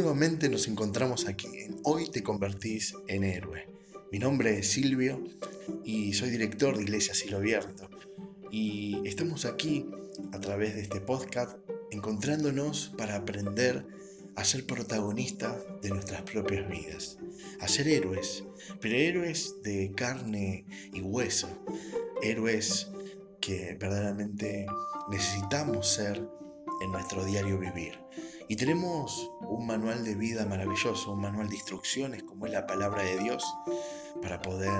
nuevamente nos encontramos aquí en Hoy te convertís en héroe. Mi nombre es Silvio y soy director de Iglesia Cielo Abierto. Y estamos aquí a través de este podcast encontrándonos para aprender a ser protagonistas de nuestras propias vidas, a ser héroes, pero héroes de carne y hueso, héroes que verdaderamente necesitamos ser en nuestro diario vivir. Y tenemos un manual de vida maravilloso, un manual de instrucciones como es la palabra de Dios, para poder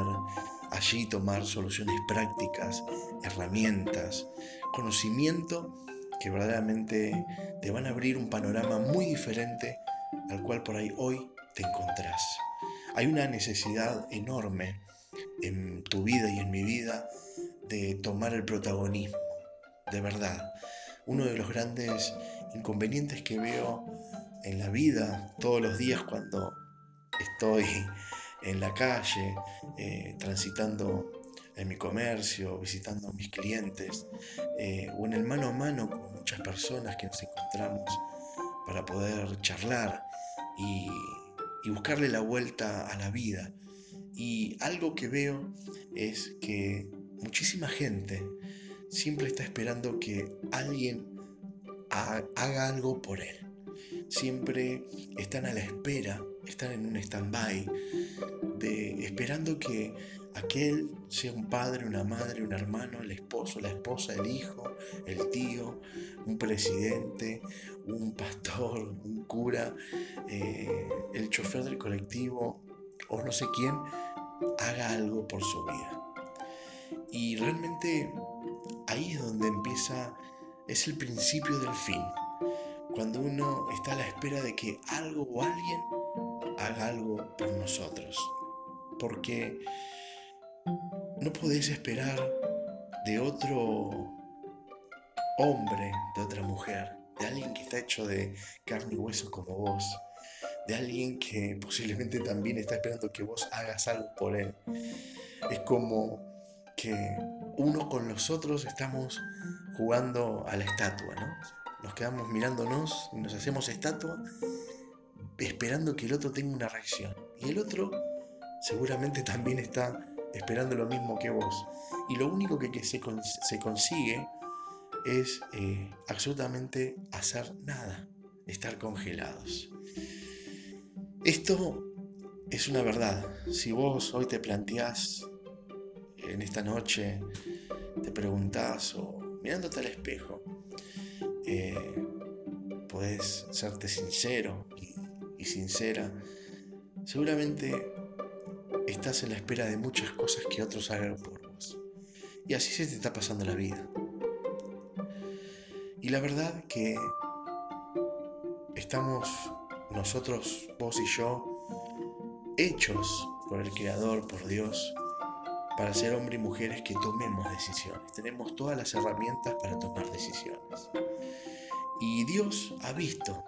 allí tomar soluciones prácticas, herramientas, conocimiento que verdaderamente te van a abrir un panorama muy diferente al cual por ahí hoy te encontrás. Hay una necesidad enorme en tu vida y en mi vida de tomar el protagonismo, de verdad. Uno de los grandes inconvenientes que veo en la vida todos los días cuando estoy en la calle, eh, transitando en mi comercio, visitando a mis clientes, eh, o en el mano a mano con muchas personas que nos encontramos para poder charlar y, y buscarle la vuelta a la vida. Y algo que veo es que muchísima gente siempre está esperando que alguien haga algo por él. Siempre están a la espera, están en un stand-by, esperando que aquel sea un padre, una madre, un hermano, el esposo, la esposa, el hijo, el tío, un presidente, un pastor, un cura, eh, el chofer del colectivo o no sé quién, haga algo por su vida. Y realmente ahí es donde empieza es el principio del fin. Cuando uno está a la espera de que algo o alguien haga algo por nosotros. Porque no podés esperar de otro hombre, de otra mujer, de alguien que está hecho de carne y hueso como vos, de alguien que posiblemente también está esperando que vos hagas algo por él. Es como que uno con los otros estamos jugando a la estatua, ¿no? Nos quedamos mirándonos y nos hacemos estatua esperando que el otro tenga una reacción. Y el otro seguramente también está esperando lo mismo que vos. Y lo único que, se, consigue es eh, absolutamente hacer nada, estar congelados. Esto es una verdad. Si vos hoy te planteás en esta noche, te preguntás o mirándote al espejo, eh, puedes serte sincero y, sincera, seguramente estás en la espera de muchas cosas que otros hagan por vos. Y así se te está pasando la vida. Y la verdad que estamos nosotros, vos y yo, hechos por el Creador, por Dios, para ser hombres y mujeres que tomemos decisiones. Tenemos todas las herramientas para tomar decisiones. Y Dios ha visto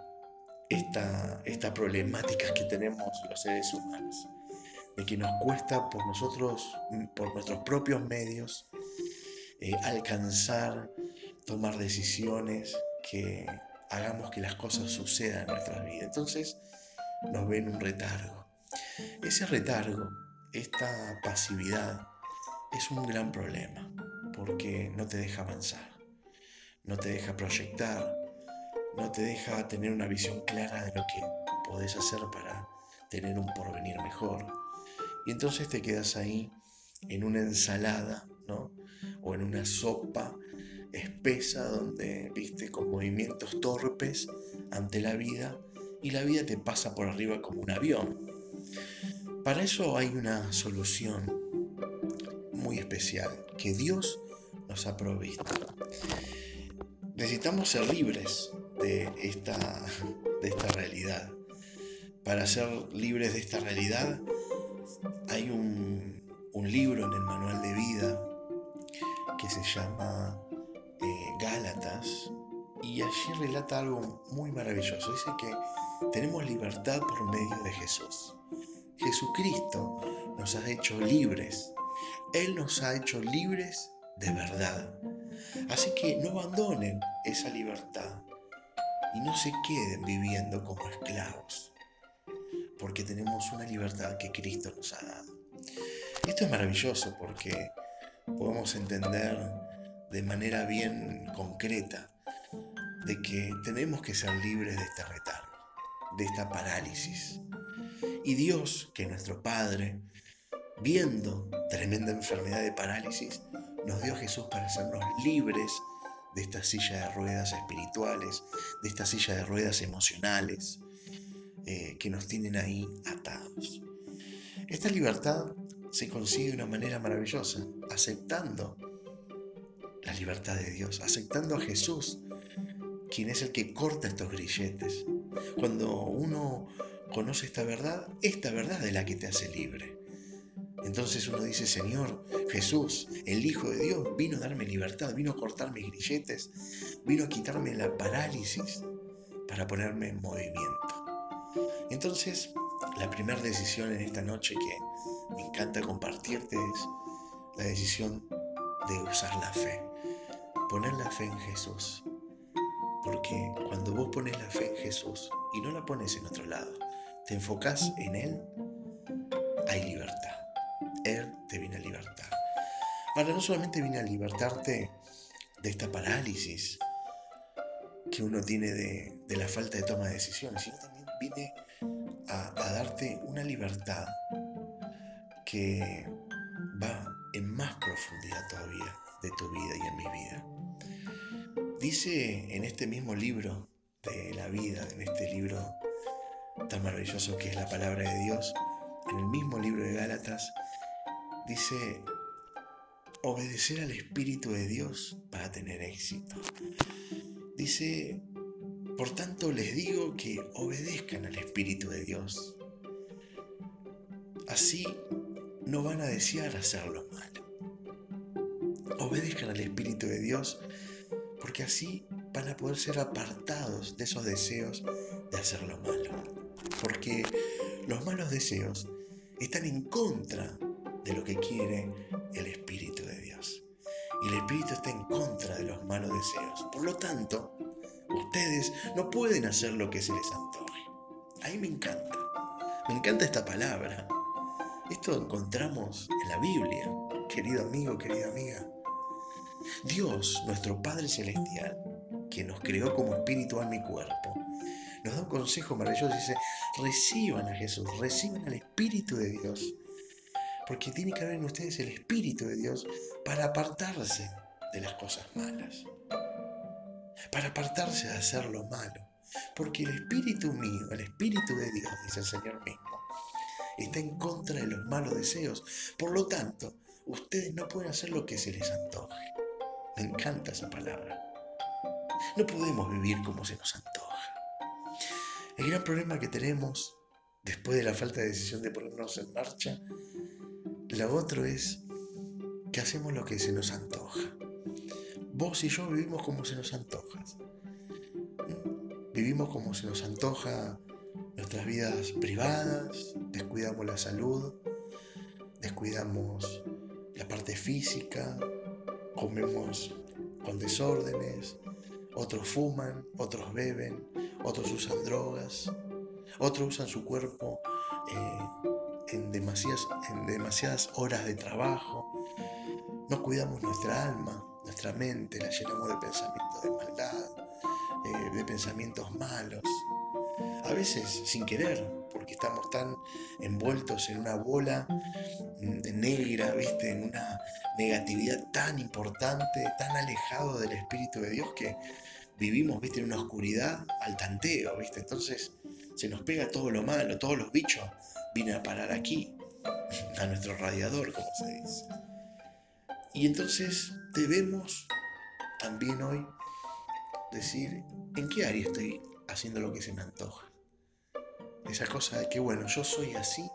esta, esta problemática que tenemos los seres humanos, de que nos cuesta por nosotros, por nuestros propios medios, eh, alcanzar, tomar decisiones que hagamos que las cosas sucedan en nuestras vidas. Entonces nos ven un retargo. Ese retargo, esta pasividad, es un gran problema porque no te deja avanzar, no te deja proyectar, no te deja tener una visión clara de lo que podés hacer para tener un porvenir mejor. Y entonces te quedas ahí en una ensalada, ¿no? O en una sopa espesa donde, viste, con movimientos torpes ante la vida y la vida te pasa por arriba como un avión. Para eso hay una solución muy especial que Dios nos ha provisto. Necesitamos ser libres de esta, de esta realidad. Para ser libres de esta realidad hay un, libro en el manual de vida que se llama eh, Gálatas y allí relata algo muy maravilloso. Dice que tenemos libertad por medio de Jesús. Jesucristo nos ha hecho libres él nos ha hecho libres de verdad. Así que no abandonen esa libertad. y no se queden viviendo como esclavos, porque tenemos una libertad que Cristo nos ha dado. Esto es maravilloso porque podemos entender de manera bien concreta de que tenemos que ser libres de este retardo, de esta parálisis. Y Dios, que nuestro Padre, viendo tremenda enfermedad de parálisis, nos dio Jesús para hacernos libres de esta silla de ruedas espirituales, de esta silla de ruedas emocionales eh, que nos tienen ahí atados. Esta libertad se consigue de una manera maravillosa, aceptando la libertad de Dios, aceptando a Jesús, quien es el que corta estos grilletes. Cuando uno conoce esta verdad, esta verdad es la que te hace libre. Entonces uno dice, Señor, Jesús, el Hijo de Dios, vino a darme libertad, vino a cortar mis grilletes, vino a quitarme la parálisis para ponerme en movimiento. Entonces, la primera decisión en esta noche que me encanta compartirte es la decisión de usar la fe. Poner la fe en Jesús. Porque cuando vos pones la fe en Jesús y no la pones en otro lado, te enfocas en Él, hay libertad. Ahora, no solamente viene a libertarte de esta parálisis que uno tiene de, la falta de toma de decisiones, sino también viene a, a darte una libertad que va en más profundidad todavía de tu vida y en mi vida. Dice en este mismo libro de la vida, en este libro tan maravilloso que es la palabra de Dios, en el mismo libro de Gálatas, dice, obedecer al Espíritu de Dios para tener éxito. Dice, por tanto les digo que obedezcan al Espíritu de Dios. Así no van a desear hacer lo malo. Obedezcan al Espíritu de Dios porque así van a poder ser apartados de esos deseos de hacer lo malo. Porque los malos deseos están en contra de lo que quiere el Espíritu. Y el Espíritu está en contra de los malos deseos. Por lo tanto, ustedes no pueden hacer lo que se les antoje. Ahí me encanta. Me encanta esta palabra. Esto encontramos en la Biblia, querido amigo, querida amiga. Dios, nuestro Padre Celestial, que nos creó como espíritu, alma y cuerpo, nos da un consejo maravilloso. Dice, reciban a Jesús, reciban al Espíritu de Dios porque tiene que haber en ustedes el Espíritu de Dios para apartarse de las cosas malas, para apartarse de hacer lo malo, porque el Espíritu mío, el Espíritu de Dios, dice el Señor mismo, está en contra de los malos deseos. Por lo tanto, ustedes no pueden hacer lo que se les antoje. Me encanta esa palabra. No podemos vivir como se nos antoja. El gran problema que tenemos después de la falta de decisión de ponernos en marcha lo otro es que hacemos lo que se nos antoja. Vos y yo vivimos como se nos antoja. Vivimos como se nos antoja nuestras vidas privadas, descuidamos la salud, descuidamos la parte física, comemos con desórdenes, otros fuman, otros beben, otros usan drogas, otros usan su cuerpo eh, en demasiadas, en demasiadas horas de trabajo, no cuidamos nuestra alma, nuestra mente, la llenamos de pensamientos de maldad, eh, de pensamientos malos, a veces sin querer, porque estamos tan envueltos en una bola mm, negra, ¿viste? En una negatividad tan importante, tan alejado del Espíritu de Dios que vivimos, ¿viste? En una oscuridad al tanteo, ¿viste? Entonces se nos pega todo lo malo, todos los bichos viene a parar aquí, a nuestro radiador, como se dice. Y entonces debemos también hoy decir en qué área estoy haciendo lo que se me antoja. Esa cosa de que, bueno, yo soy así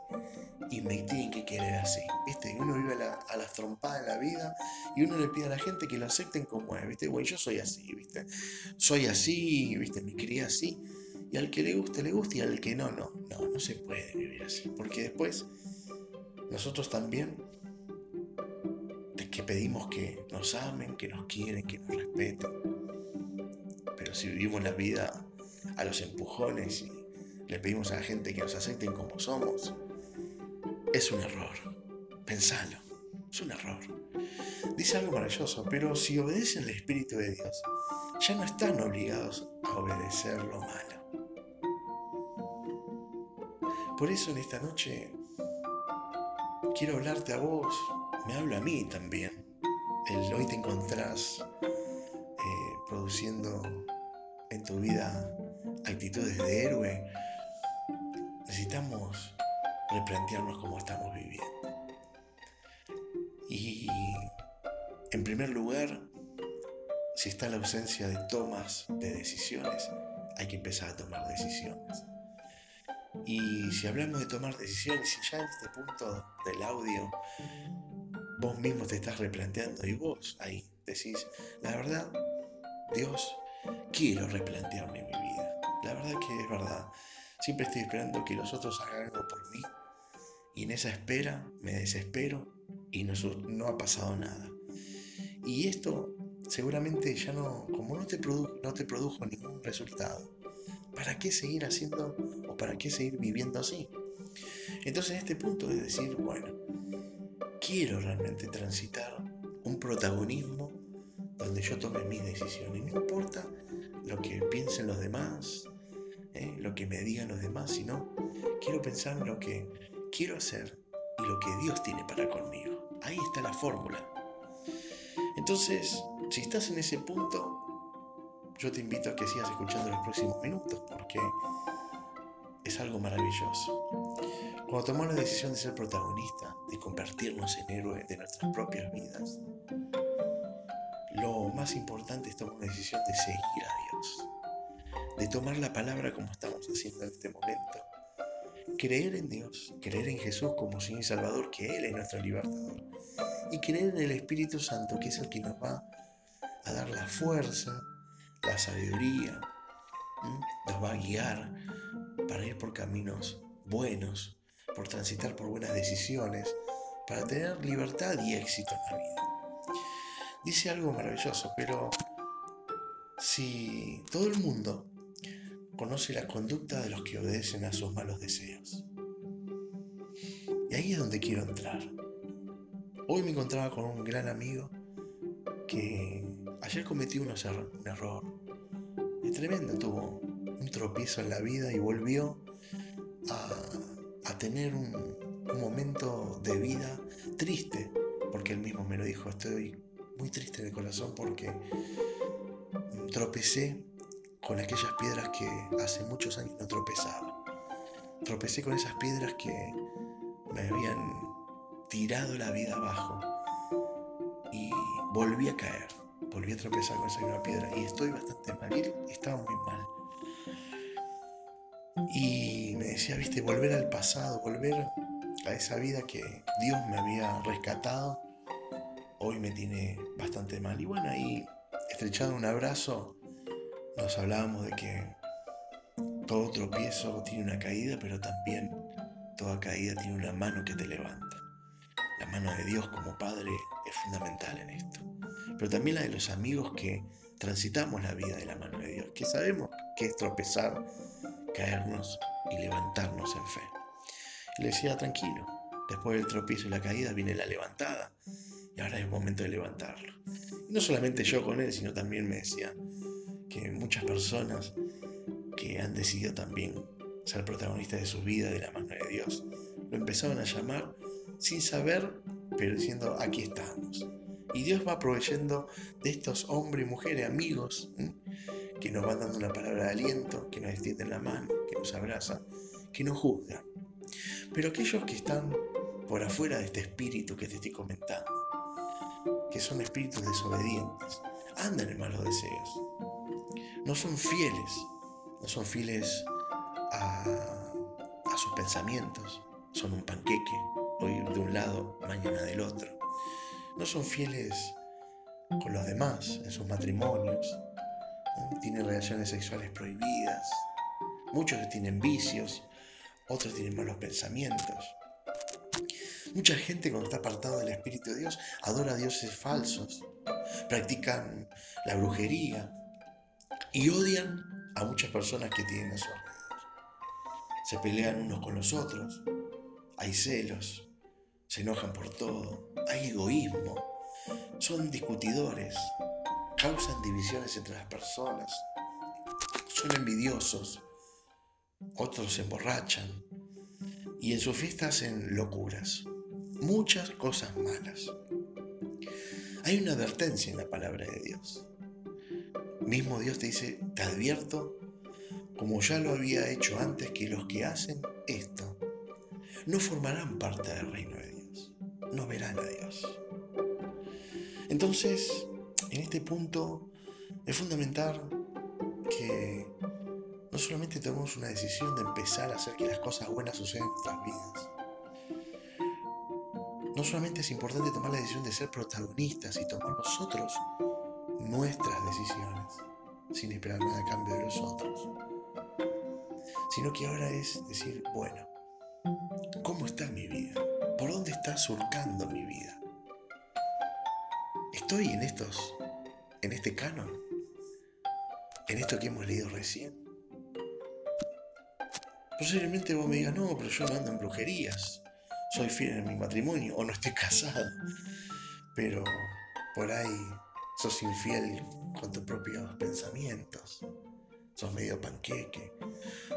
y me tienen que querer así. ¿Viste? Uno vive a, las trompadas de la vida y uno le pide a la gente que lo acepten como es. ¿Viste? Bueno, yo soy así, ¿viste? Soy así, ¿viste? Me quería así. Y al que le guste, le guste y al que no, no. No, no se puede vivir así. Porque después nosotros también que pedimos que nos amen, que nos quieren, que nos respeten. Pero si vivimos la vida a los empujones y le pedimos a la gente que nos acepten como somos, es un error. Pensalo, es un error. Dice algo maravilloso, pero si obedecen al Espíritu de Dios, ya no están obligados a obedecer lo malo. Por eso en esta noche quiero hablarte a vos, me hablo a mí también. El hoy te encontrás eh, produciendo en tu vida actitudes de héroe. Necesitamos replantearnos cómo estamos viviendo. Y en primer lugar, si está la ausencia de tomas de decisiones, hay que empezar a tomar decisiones. Y si hablamos de tomar decisiones, y ya en este punto del audio vos mismo te estás replanteando y vos ahí decís, la verdad, Dios, quiero replantearme mi vida. La verdad que es verdad. Siempre estoy esperando que los otros hagan algo por mí y en esa espera me desespero y no, no ha pasado nada. Y esto seguramente ya no, como no te, no te produjo ningún resultado, ¿para qué seguir haciendo o para qué seguir viviendo así? Entonces en este punto de decir, bueno, quiero realmente transitar un protagonismo donde yo tome mis decisiones. No importa lo que piensen los demás, ¿eh? lo que me digan los demás, sino quiero pensar en lo que quiero hacer y lo que Dios tiene para conmigo. Ahí está la fórmula. Entonces, si estás en ese punto, yo te invito a que sigas escuchando los próximos minutos porque es algo maravilloso. Cuando tomamos la decisión de ser protagonista, de convertirnos en héroe de nuestras propias vidas, lo más importante es tomar una decisión de seguir a Dios, de tomar la palabra como estamos haciendo en este momento, creer en Dios, creer en Jesús como Señor y Salvador, que Él es nuestro libertador, y creer en el Espíritu Santo, que es el que nos va a dar la fuerza, la sabiduría, nos va a guiar para ir por caminos buenos, por transitar por buenas decisiones, para tener libertad y éxito en la vida. Dice algo maravilloso, pero si todo el mundo conoce la conducta de los que obedecen a sus malos deseos, y ahí es donde quiero entrar. Hoy me encontraba con un gran amigo que ayer cometió un error. Es tremendo, tuvo un tropiezo en la vida y volvió a tener un, momento de vida triste, porque él mismo me lo dijo, estoy muy triste el corazón porque tropecé con aquellas piedras que hace muchos años no tropezaba. Tropecé con esas piedras que me habían tirado la vida abajo y volví a caer, volví a tropezar con esa misma piedra y estoy bastante mal, estaba muy mal. Y me decía, viste, volver al pasado, volver a esa vida que Dios me había rescatado, hoy me tiene bastante mal. Y bueno, ahí estrechando un abrazo, nos hablábamos de que todo tropiezo tiene una caída, pero también toda caída tiene una mano que te levanta. La mano de Dios como Padre es fundamental en esto. Pero también la de los amigos que transitamos la vida de la mano de Dios, que sabemos que es tropezar, caernos y levantarnos en fe. le decía, tranquilo, después del tropiezo y la caída viene la levantada y ahora es momento de levantarlo. Y no solamente yo con él, sino también me decía que muchas personas que han decidido también ser protagonistas de su vida de la mano de Dios, lo empezaban a llamar sin saber, pero diciendo, aquí estamos. Y Dios va proveyendo de estos hombres y mujeres, amigos, que nos van dando una palabra de aliento, que nos extienden la mano, que nos abrazan, que nos juzgan. Pero aquellos que están por afuera de este espíritu que te estoy comentando, que son espíritus desobedientes, andan en malos deseos, no son fieles, no son fieles a, a sus pensamientos, son un panqueque, hoy de un lado, mañana del otro. No son fieles con los demás en sus matrimonios, tienen relaciones sexuales prohibidas, muchos tienen vicios, otros tienen malos pensamientos. Mucha gente cuando está apartada del Espíritu de Dios adora a dioses falsos, practican la brujería y odian a muchas personas que tienen a su alrededor. Se pelean unos con los otros, hay celos, se enojan por todo, hay egoísmo, son discutidores, causan divisiones entre las personas, son envidiosos, otros se emborrachan. Y en sus fiestas hacen locuras, muchas cosas malas. Hay una advertencia en la palabra de Dios. Mismo Dios te dice, te advierto, como ya lo había hecho antes, que los que hacen esto no formarán parte del reino no verán a Dios. Entonces, en este punto es fundamental que no solamente tomemos una decisión de empezar a hacer que las cosas buenas sucedan en nuestras vidas, no solamente es importante tomar la decisión de ser protagonistas y tomar nosotros nuestras decisiones sin esperar nada a cambio de los otros, sino que ahora es decir, bueno, ¿cómo está mi vida? ¿Por dónde está surcando mi vida? ¿Estoy en estos, en este canon? ¿En esto que hemos leído recién? Posiblemente vos me digas, no, pero yo no ando en brujerías soy fiel en mi matrimonio o no estoy casado, pero por ahí sos infiel con tus propios pensamientos, sos medio panqueque,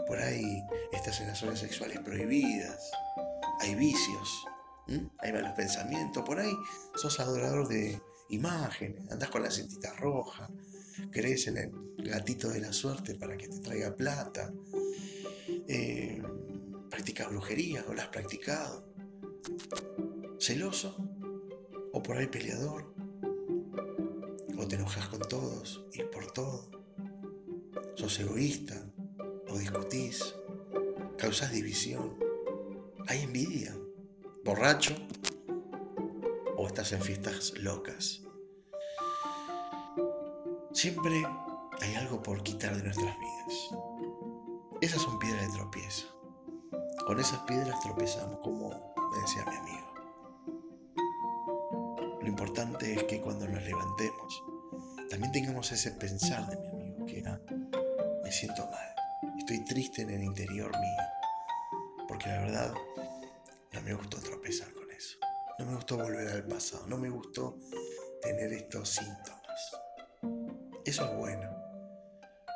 por ahí estás en las zonas sexuales prohibidas, hay vicios, hay malos pensamientos, por ahí. Sos adorador de imágenes, andás con la cintita roja, crees en el gatito de la suerte para que te traiga plata, eh, practicas brujería o la has practicado. Celoso o por ahí peleador, o te enojas con todos y por todo, sos egoísta o discutís, causas división, hay envidia, borracho o estás en fiestas locas. Siempre hay algo por quitar de nuestras vidas. Esas son piedras de tropiezo. Con esas piedras tropezamos como me decía mi amigo. Lo importante es que cuando nos levantemos, también tengamos ese pensar de mi amigo, que era, me siento mal, estoy triste en el interior mío, porque la verdad no me gustó tropezar con eso, no me gustó volver al pasado, no me gustó tener estos síntomas. Eso es bueno,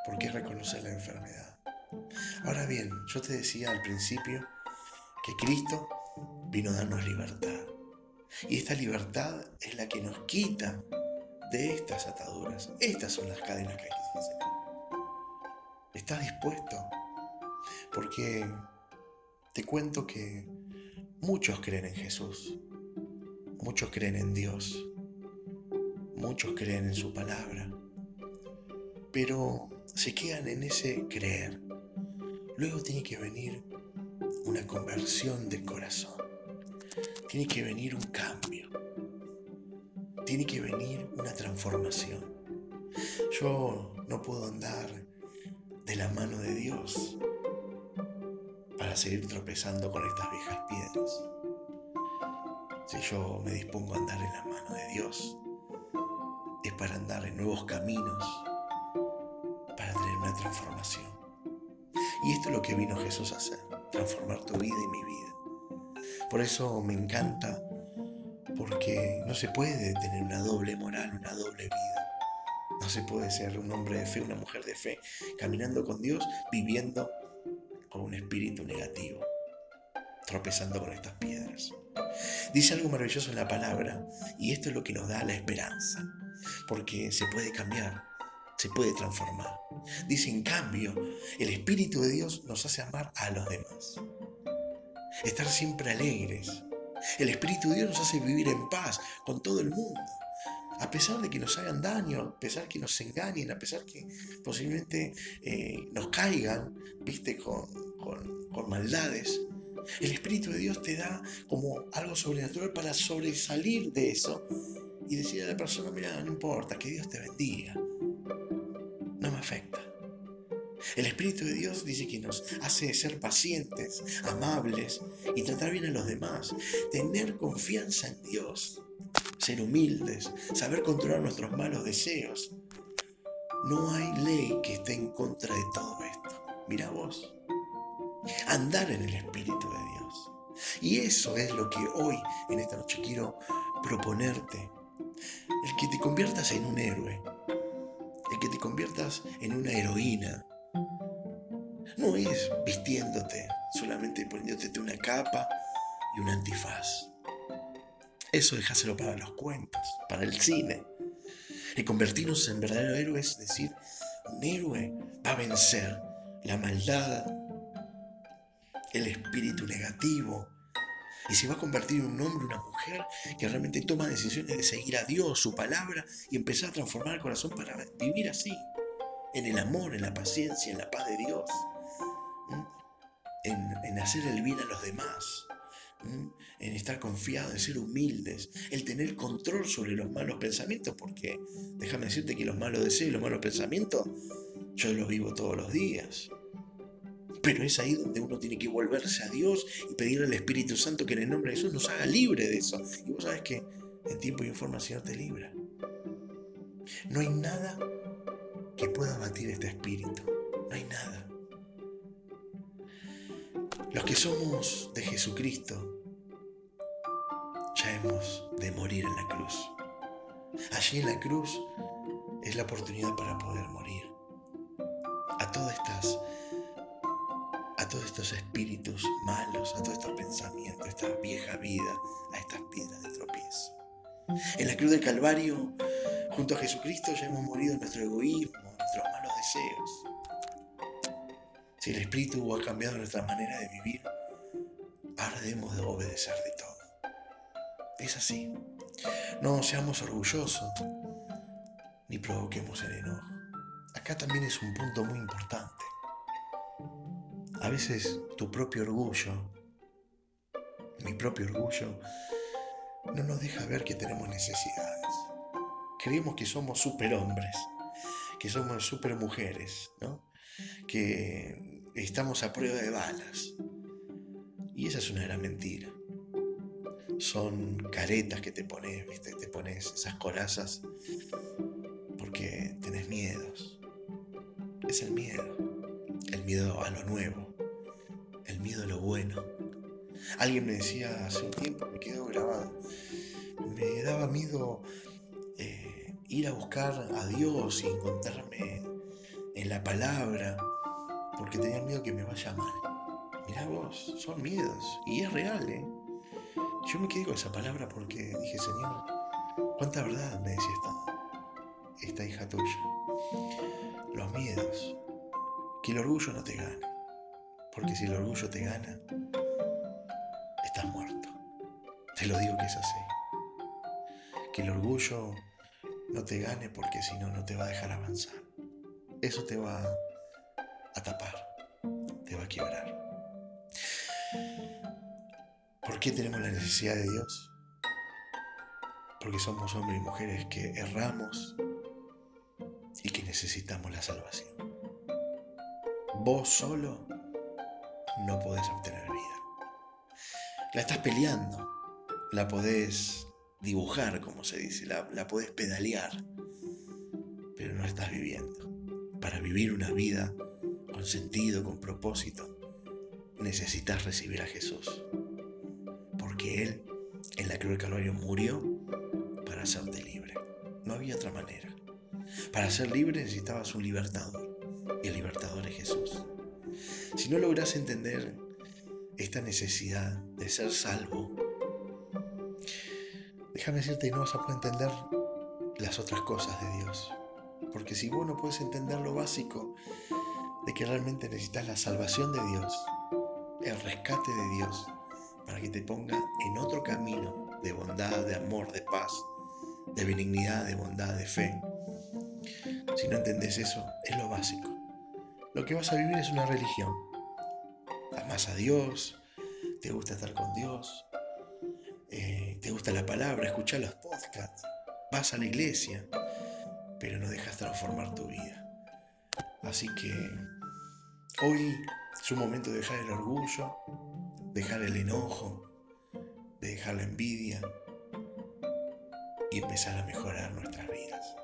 porque es reconocer la enfermedad. Ahora bien, yo te decía al principio que Cristo vino a darnos libertad. Y esta libertad es la que nos quita de estas ataduras. Estas son las cadenas que hay que hacer. ¿Estás dispuesto? Porque te cuento que muchos creen en Jesús, muchos creen en Dios, muchos creen en su palabra, pero se quedan en ese creer. Luego tiene que venir una conversión del corazón. Tiene que venir un cambio, tiene que venir una transformación. Yo no puedo andar de la mano de Dios para seguir tropezando con estas viejas piedras. Si yo me dispongo a andar en la mano de Dios, es para andar en nuevos caminos, para tener una transformación. Y esto es lo que vino Jesús a hacer, transformar tu vida y mi vida. Por eso me encanta, porque no se puede tener una doble moral, una doble vida. No se puede ser un hombre de fe, una mujer de fe, caminando con Dios, viviendo con un espíritu negativo, tropezando con estas piedras. Dice algo maravilloso en la palabra, y esto es lo que nos da la esperanza, porque se puede cambiar, se puede transformar. Dice, en cambio, el Espíritu de Dios nos hace amar a los demás estar siempre alegres. El Espíritu de Dios nos hace vivir en paz con todo el mundo. A pesar de que nos hagan daño, a pesar que nos engañen, a pesar que posiblemente eh, nos caigan, con, con maldades, el Espíritu de Dios te da como algo sobrenatural para sobresalir de eso y decir a la persona, mira, no importa, que Dios te bendiga. No me afecta. El Espíritu de Dios dice que nos hace ser pacientes, amables y tratar bien a los demás, tener confianza en Dios, ser humildes, saber controlar nuestros malos deseos, No hay ley que esté en contra de todo esto. Mira vos. Andar en el Espíritu de Dios. Y eso es lo que hoy, en esta noche, quiero proponerte. El que te conviertas en un héroe. El que te conviertas en una heroína. No es vistiéndote, solamente poniéndote una capa y un antifaz. Eso déjaselo para los cuentos, para el cine. Y convertirnos en verdaderos héroes es decir, un héroe va a vencer la maldad, el espíritu negativo, y se va a convertir en un hombre, una mujer que realmente toma decisiones de seguir a Dios, su palabra, y empezar a transformar el corazón para vivir así, en el amor, en la paciencia, en la paz de Dios, en, en hacer el bien a los demás en estar confiado, en ser humildes, el tener control sobre los malos pensamientos, porque déjame decirte que los malos deseos y los malos pensamientos yo los vivo todos los días. Pero es ahí donde uno tiene que volverse a Dios y pedirle al Espíritu Santo que en el nombre de Jesús nos haga libre de eso. Y vos sabes que en tiempo y en forma el Señor te libra. No hay nada que pueda batir este espíritu. No hay nada. Los que somos de Jesucristo, hemos de morir en la cruz. Allí en la cruz es la oportunidad para poder morir. A todas estas a todos estos espíritus malos, a todos estos pensamientos, a esta vieja vida, a estas piedras de tropiezo. En la cruz del Calvario, junto a Jesucristo, ya hemos morido nuestro egoísmo, nuestros malos deseos. Si el Espíritu ha cambiado nuestra manera de vivir, ahora debemos de obedecer de todo. Es así. No seamos orgullosos, ni provoquemos el enojo. Acá también es un punto muy importante. A veces tu propio orgullo, mi propio orgullo, no nos deja ver que tenemos necesidades. Creemos que somos superhombres, que somos supermujeres, ¿no? Que estamos a prueba de balas. Y esa es una gran mentira. Son caretas que te pones, ¿viste? Te pones esas corazas porque tenés miedos. Es el miedo. El miedo a lo nuevo. El miedo a lo bueno. Alguien me decía hace un tiempo, me quedó grabado. Me daba miedo eh, ir a buscar a Dios y encontrarme en la palabra porque tenía miedo que me vaya mal. Mirá vos, son miedos. Y es real, ¿eh? Yo me quedé con esa palabra porque dije, Señor, cuánta verdad me decía esta, esta hija tuya. Los miedos. Que el orgullo no te gane. Porque si el orgullo te gana, estás muerto. Te lo digo que es así. Que el orgullo no te gane porque si no, no te va a dejar avanzar. Eso te va a tapar, te va a quebrar. ¿Por qué tenemos la necesidad de Dios? Porque somos hombres y mujeres que erramos y que necesitamos la salvación. Vos solo no podés obtener vida. La estás peleando, la podés dibujar, como se dice, la, podés pedalear, pero no estás viviendo. Para vivir una vida con sentido, con propósito, necesitas recibir a Jesús. Él en la cruz del Calvario murió para hacerte libre. No había otra manera. Para ser libre necesitabas un libertador. Y el libertador es Jesús. Si no logras entender esta necesidad de ser salvo, déjame decirte que no vas a poder entender las otras cosas de Dios. Porque si vos no puedes entender lo básico, de que realmente necesitas la salvación de Dios, el rescate de Dios, para que te ponga en otro camino de bondad, de amor, de paz, de benignidad, de bondad, de fe. Si no entendés eso, es lo básico. Lo que vas a vivir es una religión. Amas a Dios, te gusta estar con Dios, eh, te gusta la palabra, escuchar los podcasts, vas a la iglesia, pero no dejas transformar tu vida. Así que hoy es un momento de dejar el orgullo, dejar el enojo, de dejar la envidia y empezar a mejorar nuestras vidas.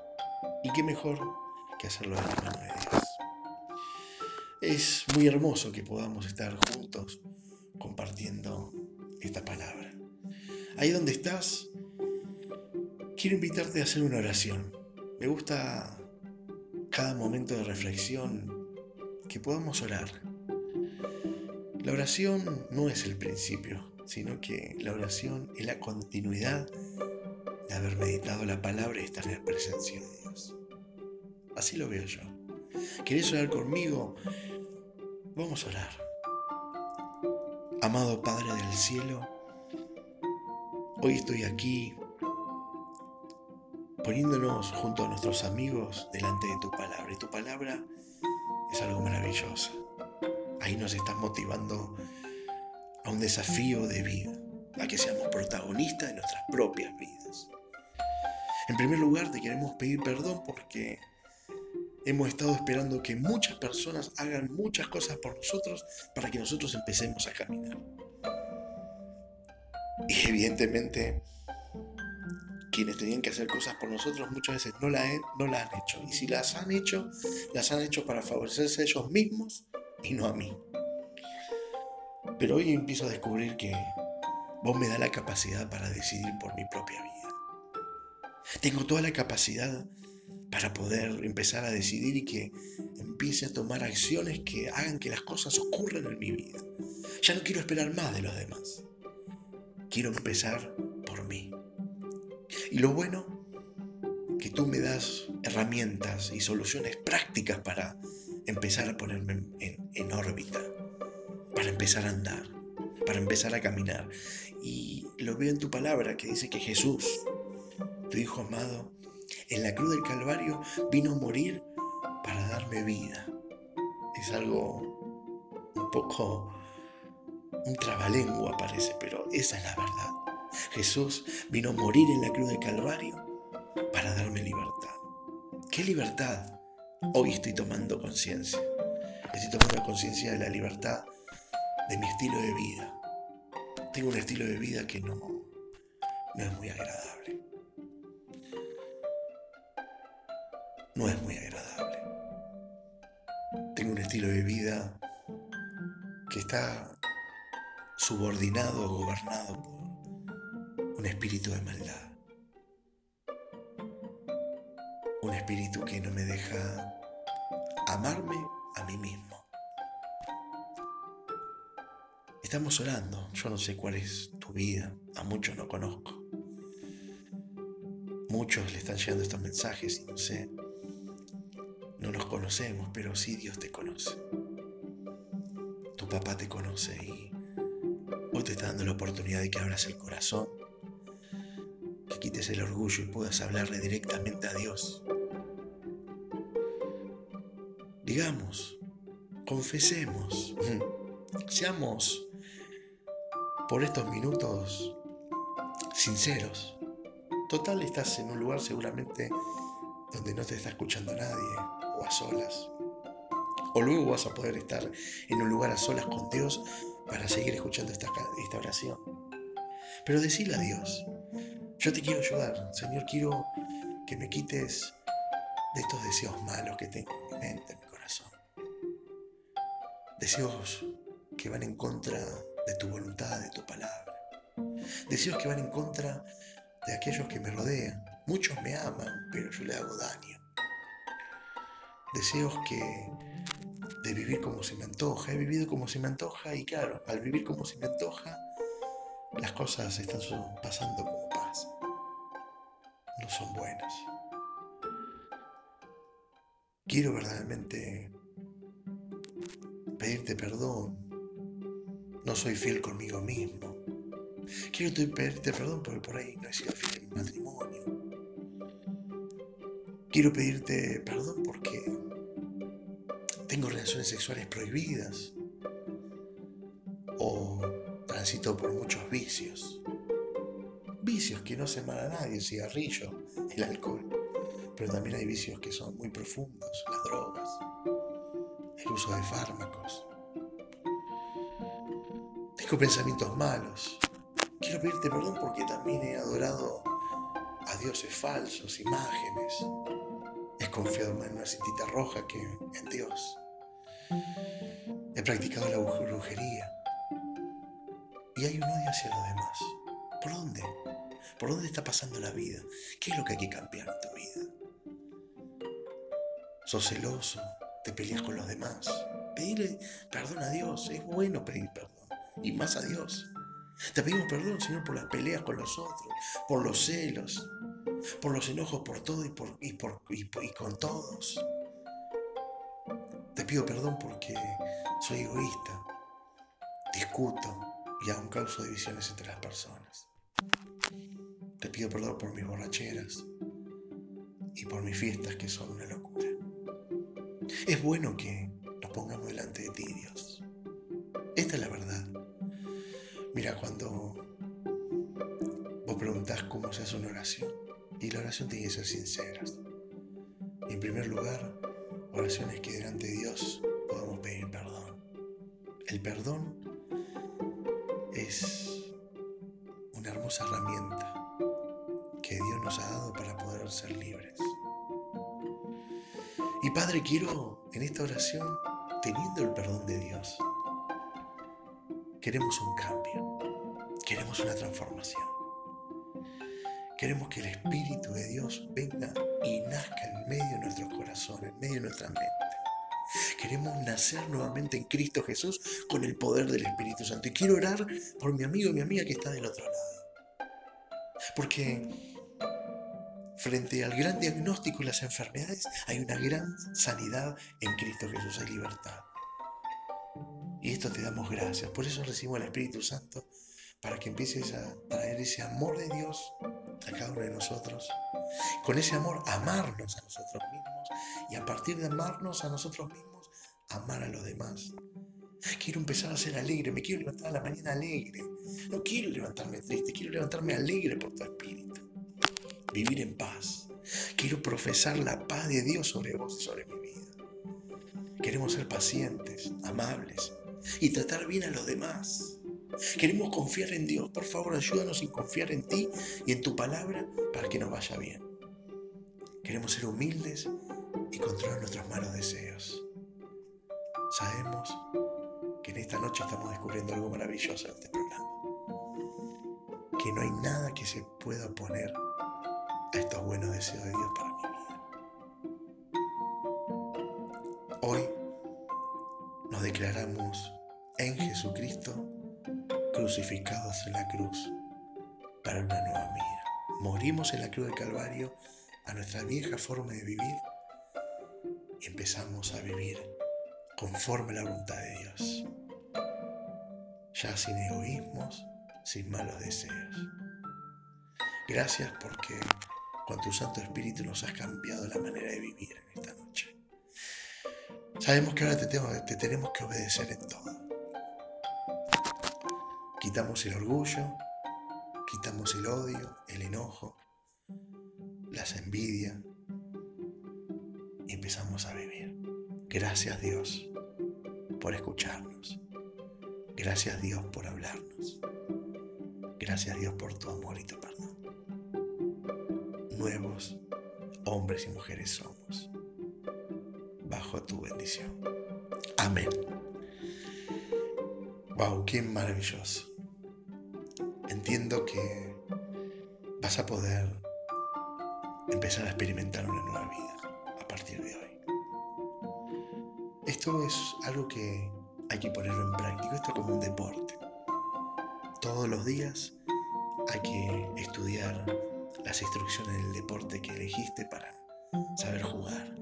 Y qué mejor que hacerlo de la mano de Dios. Es muy hermoso que podamos estar juntos compartiendo esta palabra. Ahí donde estás, quiero invitarte a hacer una oración. Me gusta cada momento de reflexión que podamos orar. La oración no es el principio, sino que la oración es la continuidad de haber meditado la palabra y estar en la presencia de Dios. Así lo veo yo. ¿Querés orar conmigo? Vamos a orar. Amado Padre del Cielo, hoy estoy aquí poniéndonos junto a nuestros amigos delante de tu palabra. Y tu palabra es algo maravilloso. Ahí nos estás motivando a un desafío de vida, a que seamos protagonistas de nuestras propias vidas. En primer lugar, te queremos pedir perdón porque hemos estado esperando que muchas personas hagan muchas cosas por nosotros para que nosotros empecemos a caminar. Y evidentemente, quienes tenían que hacer cosas por nosotros muchas veces no la, no la han hecho. Y si las han hecho, las han hecho para favorecerse a ellos mismos y no a mí. Pero hoy empiezo a descubrir que vos me da la capacidad para decidir por mi propia vida. Tengo toda la capacidad para poder empezar a decidir y que empiece a tomar acciones que hagan que las cosas ocurran en mi vida. Ya no quiero esperar más de los demás. Quiero empezar por mí. Y lo bueno, que tú me das herramientas y soluciones prácticas para empezar a ponerme en, órbita, para empezar a andar, para empezar a caminar. Y lo veo en tu palabra que dice que Jesús, tu Hijo amado, en la cruz del Calvario vino a morir para darme vida. Es algo un poco, un trabalengua parece, pero esa es la verdad. Jesús vino a morir en la cruz del Calvario para darme libertad. ¿Qué libertad? Hoy estoy tomando conciencia. Estoy tomando conciencia de la libertad de mi estilo de vida. Tengo un estilo de vida que no, no es muy agradable. No es muy agradable. Tengo un estilo de vida que está subordinado o gobernado por un espíritu de maldad. un espíritu que no me deja amarme a mí mismo. Estamos orando, yo no sé cuál es tu vida, a muchos no conozco. Muchos le están llegando estos mensajes y no sé, no nos conocemos, pero sí Dios te conoce. Tu papá te conoce y hoy te está dando la oportunidad de que abras el corazón, que quites el orgullo y puedas hablarle directamente a Dios digamos, confesemos, seamos por estos minutos sinceros. Total, estás en un lugar seguramente donde no te está escuchando nadie o a solas. O luego vas a poder estar en un lugar a solas con Dios para seguir escuchando esta, esta oración. Pero decile a Dios, yo te quiero ayudar, Señor, quiero que me quites de estos deseos malos que tengo en mi mente, Deseos que van en contra de tu voluntad, de tu palabra. Deseos que van en contra de aquellos que me rodean. Muchos me aman, pero yo le hago daño. Deseos que de vivir como se me antoja. He vivido como se me antoja y claro, al vivir como se me antoja, las cosas están pasando como pasan. No son buenas. Quiero verdaderamente pedirte perdón. No soy fiel conmigo mismo. Quiero pedirte perdón porque por ahí no he sido fiel en mi matrimonio. Quiero pedirte perdón porque tengo relaciones sexuales prohibidas o transito por muchos vicios. Vicios que no se a nadie, el cigarrillo, el alcohol. Pero también hay vicios que son muy profundos, las drogas el uso de fármacos. Tengo pensamientos malos. Quiero pedirte perdón porque también he adorado a dioses falsos, imágenes. He confiado en una cintita roja que en Dios. He practicado la brujería. Y hay un odio hacia los demás. ¿Por dónde? ¿Por dónde está pasando la vida? ¿Qué es lo que hay que cambiar en tu vida? Sos celoso, te peleas con los demás. Pedirle perdón a Dios. Es bueno pedir perdón. Y más a Dios. Te pedimos perdón, Señor, por las peleas con los otros, por los celos, por los enojos por todo y, por, y, por, y, y con todos. Te pido perdón porque soy egoísta, discuto y aún causo divisiones entre las personas. Te pido perdón por mis borracheras y por mis fiestas que son una locura. Es bueno que nos pongamos delante de ti, Dios. Esta es la verdad. Mira, cuando vos preguntás cómo se hace una oración, y la oración tiene que ser sincera. en primer lugar, oraciones que delante de Dios podamos pedir perdón. El perdón es una hermosa herramienta que Dios nos ha dado para poder ser libres. Y Padre, quiero en esta oración, teniendo el perdón de Dios, queremos un cambio, queremos una transformación. Queremos que el Espíritu de Dios venga y nazca en medio de nuestros corazones, en medio de nuestra mente. Queremos nacer nuevamente en Cristo Jesús con el poder del Espíritu Santo. Y quiero orar por mi amigo y mi amiga que está del otro lado. Porque frente al gran diagnóstico y las enfermedades hay una gran sanidad en Cristo Jesús, hay libertad. Y esto te damos gracias. Por eso recibimos al Espíritu Santo para que empieces a traer ese amor de Dios a cada uno de nosotros. Con ese amor, amarnos a nosotros mismos y a partir de amarnos a nosotros mismos, amar a los demás. Quiero empezar a ser alegre, me quiero levantar a la mañana alegre. No quiero levantarme triste, quiero levantarme alegre por tu espíritu. Vivir en paz. Quiero profesar la paz de Dios sobre vos y sobre mi vida. Queremos ser pacientes, amables y tratar bien a los demás. Queremos confiar en Dios. Por favor, ayúdanos en confiar en ti y en tu palabra para que nos vaya bien. Queremos ser humildes y controlar nuestros malos deseos. Sabemos que en esta noche estamos descubriendo algo maravilloso en este programa. Que no hay nada que se pueda oponer a estos buenos deseos de Dios para mi vida. Hoy nos declaramos en Jesucristo crucificados en la cruz para una nueva vida. Morimos en la cruz del Calvario a nuestra vieja forma de vivir y empezamos a vivir conforme a la voluntad de Dios. Ya sin egoísmos, sin malos deseos. Gracias porque con tu Santo Espíritu nos has cambiado la manera de vivir en esta noche. Sabemos que ahora te, te tenemos que obedecer en todo Quitamos el orgullo, quitamos el odio, el enojo, las envidias y empezamos a vivir. Gracias Dios por escucharnos. Gracias Dios por hablarnos. Gracias Dios por tu amor y tu perdón. Nuevos hombres y mujeres somos. Bajo tu bendición. Amén. Wow, qué maravilloso entiendo que vas a poder empezar a experimentar una nueva vida a partir de hoy. Esto es algo que hay que ponerlo en práctica, esto es como un deporte. Todos los días hay que estudiar las instrucciones del deporte que elegiste para saber jugar.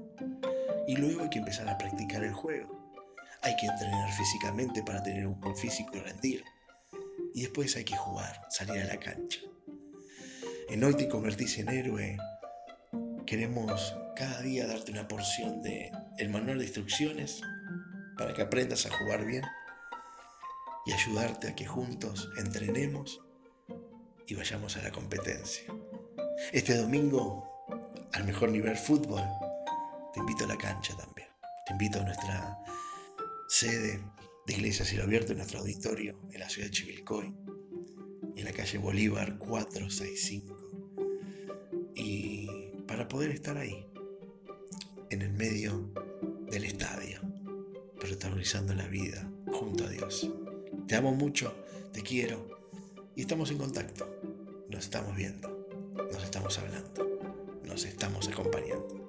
Y luego hay que empezar a practicar el juego. Hay que entrenar físicamente para tener un buen físico y rendir y después hay que jugar, salir a la cancha. En hoy te convertís en héroe. Queremos cada día darte una porción de el manual de instrucciones para que aprendas a jugar bien y ayudarte a que juntos entrenemos y vayamos a la competencia. Este domingo, al mejor nivel fútbol, te invito a la cancha también. Te invito a nuestra sede de Iglesia Cielo Abierto en nuestro auditorio en la ciudad de Chivilcoy, en la calle Bolívar 465. Y para poder estar ahí, en el medio del estadio, protagonizando la vida junto a Dios. Te amo mucho, te quiero y estamos en contacto. Nos estamos viendo, nos estamos hablando, nos estamos acompañando.